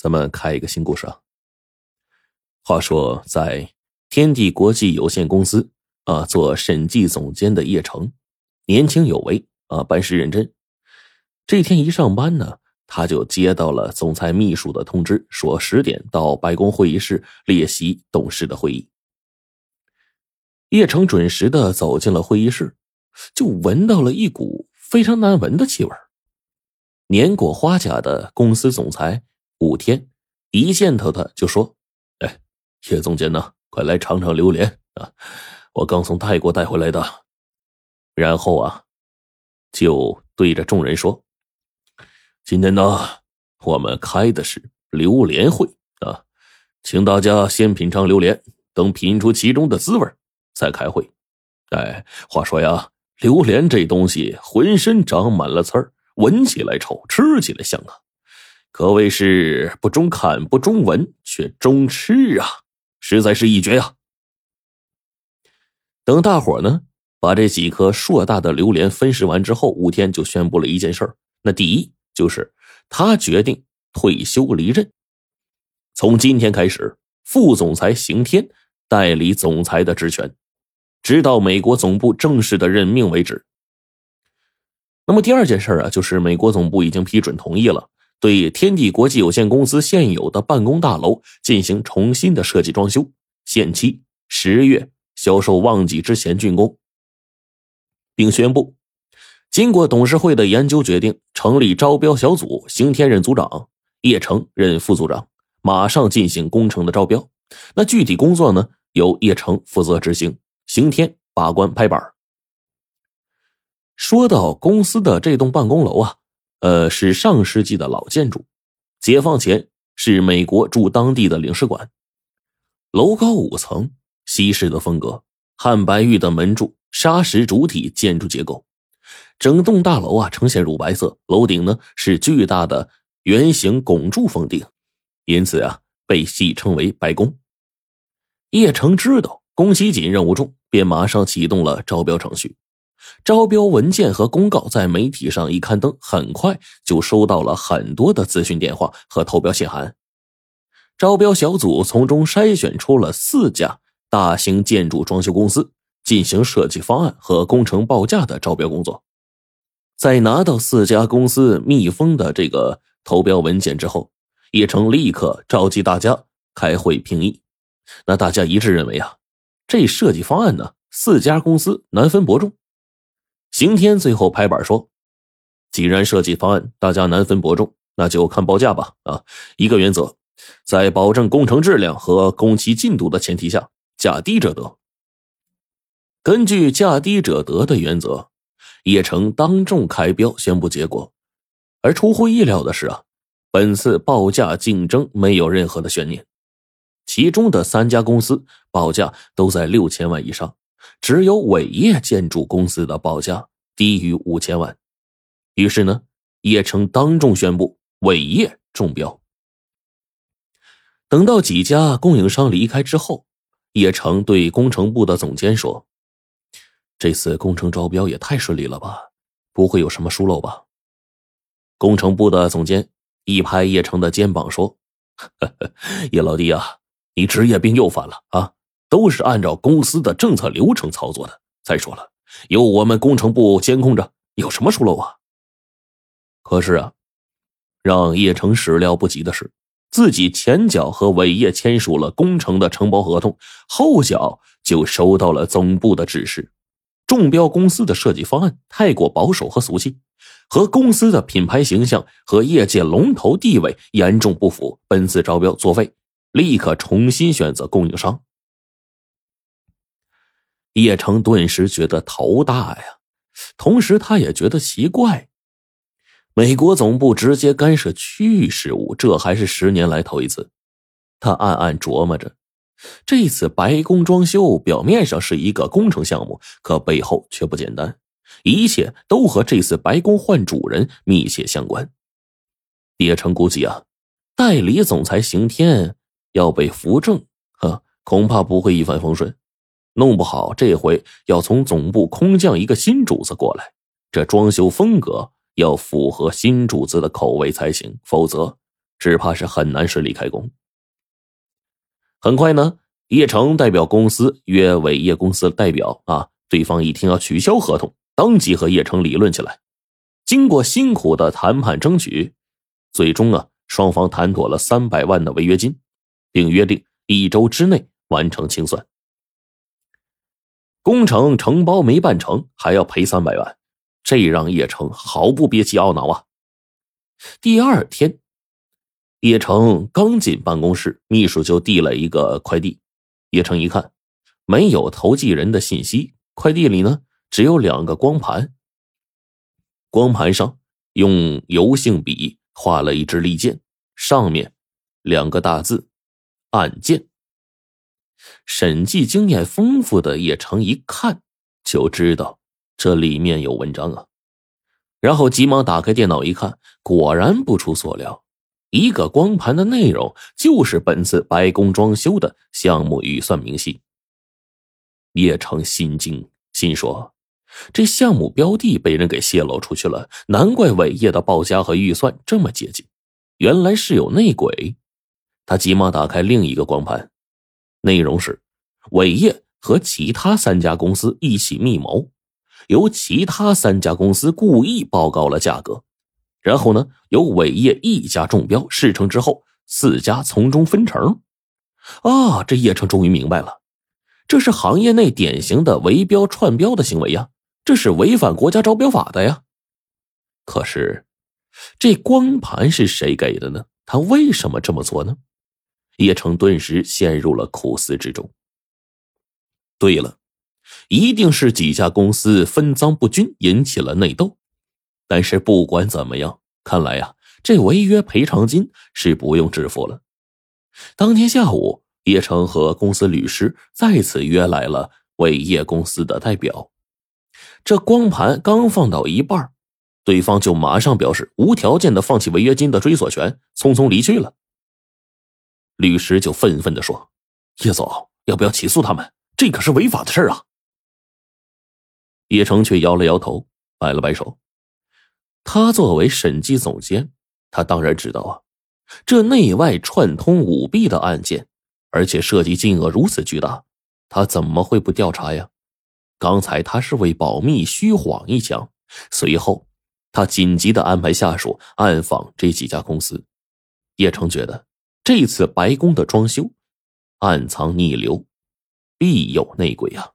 咱们开一个新故事啊。话说，在天地国际有限公司啊做审计总监的叶成，年轻有为啊，办事认真。这天一上班呢，他就接到了总裁秘书的通知，说十点到白宫会议室列席董事的会议。叶成准时的走进了会议室，就闻到了一股非常难闻的气味。年过花甲的公司总裁。五天，一见到他就说：“哎，叶总监呢？快来尝尝榴莲啊！我刚从泰国带回来的。”然后啊，就对着众人说：“今天呢，我们开的是榴莲会啊，请大家先品尝榴莲，等品出其中的滋味再开会。哎，话说呀，榴莲这东西浑身长满了刺儿，闻起来臭，吃起来香啊。”可谓是不中看不中闻，却中吃啊，实在是一绝呀！等大伙呢把这几颗硕大的榴莲分食完之后，吴天就宣布了一件事儿。那第一就是他决定退休离任，从今天开始，副总裁邢天代理总裁的职权，直到美国总部正式的任命为止。那么第二件事啊，就是美国总部已经批准同意了。对天地国际有限公司现有的办公大楼进行重新的设计装修，限期十月销售旺季之前竣工，并宣布，经过董事会的研究决定，成立招标小组，邢天任组长，叶成任副组长，马上进行工程的招标。那具体工作呢，由叶成负责执行，邢天把关拍板。说到公司的这栋办公楼啊。呃，是上世纪的老建筑，解放前是美国驻当地的领事馆。楼高五层，西式的风格，汉白玉的门柱，砂石主体建筑结构。整栋大楼啊呈现乳白色，楼顶呢是巨大的圆形拱柱封顶，因此啊被戏称为白宫。叶城知道宫崎锦任务重，便马上启动了招标程序。招标文件和公告在媒体上一刊登，很快就收到了很多的咨询电话和投标信函。招标小组从中筛选出了四家大型建筑装修公司，进行设计方案和工程报价的招标工作。在拿到四家公司密封的这个投标文件之后，叶成立刻召集大家开会评议。那大家一致认为啊，这设计方案呢，四家公司难分伯仲。刑天最后拍板说：“既然设计方案大家难分伯仲，那就看报价吧。啊，一个原则，在保证工程质量和工期进度的前提下，价低者得。根据价低者得的原则，叶城当众开标宣布结果。而出乎意料的是啊，本次报价竞争没有任何的悬念，其中的三家公司报价都在六千万以上。”只有伟业建筑公司的报价低于五千万，于是呢，叶城当众宣布伟业中标。等到几家供应商离开之后，叶城对工程部的总监说：“这次工程招标也太顺利了吧，不会有什么疏漏吧？”工程部的总监一拍叶城的肩膀说：“ 叶老弟啊，你职业病又犯了啊！”都是按照公司的政策流程操作的。再说了，有我们工程部监控着，有什么疏漏啊？可是啊，让叶城始料不及的是，自己前脚和伟业签署了工程的承包合同，后脚就收到了总部的指示：中标公司的设计方案太过保守和俗气，和公司的品牌形象和业界龙头地位严重不符，本次招标作废，立刻重新选择供应商。叶城顿时觉得头大呀，同时他也觉得奇怪。美国总部直接干涉区域事务，这还是十年来头一次。他暗暗琢磨着，这次白宫装修表面上是一个工程项目，可背后却不简单，一切都和这次白宫换主人密切相关。叶城估计啊，代理总裁刑天要被扶正，呵，恐怕不会一帆风顺。弄不好这回要从总部空降一个新主子过来，这装修风格要符合新主子的口味才行，否则只怕是很难顺利开工。很快呢，叶城代表公司约伟业公司代表啊，对方一听要取消合同，当即和叶城理论起来。经过辛苦的谈判争取，最终啊，双方谈妥了三百万的违约金，并约定一周之内完成清算。工程承包没办成，还要赔三百万，这让叶城毫不憋气懊恼啊！第二天，叶城刚进办公室，秘书就递了一个快递。叶城一看，没有投寄人的信息，快递里呢只有两个光盘。光盘上用油性笔画了一支利剑，上面两个大字“案件”。审计经验丰富的叶城一看就知道这里面有文章啊，然后急忙打开电脑一看，果然不出所料，一个光盘的内容就是本次白宫装修的项目预算明细。叶城心惊，心说：这项目标的被人给泄露出去了，难怪伟业的报价和预算这么接近，原来是有内鬼。他急忙打开另一个光盘。内容是，伟业和其他三家公司一起密谋，由其他三家公司故意报告了价格，然后呢，由伟业一家中标，事成之后，四家从中分成。啊，这叶城终于明白了，这是行业内典型的围标串标的行为呀，这是违反国家招标法的呀。可是，这光盘是谁给的呢？他为什么这么做呢？叶城顿时陷入了苦思之中。对了，一定是几家公司分赃不均引起了内斗。但是不管怎么样，看来呀，这违约赔偿金是不用支付了。当天下午，叶城和公司律师再次约来了伟业公司的代表。这光盘刚放到一半，对方就马上表示无条件的放弃违约金的追索权，匆匆离去了。律师就愤愤的说：“叶总，要不要起诉他们？这可是违法的事啊！”叶城却摇了摇头，摆了摆手。他作为审计总监，他当然知道啊，这内外串通舞弊的案件，而且涉及金额如此巨大，他怎么会不调查呀？刚才他是为保密虚晃一枪，随后他紧急的安排下属暗访这几家公司。叶城觉得。这次白宫的装修，暗藏逆流，必有内鬼啊！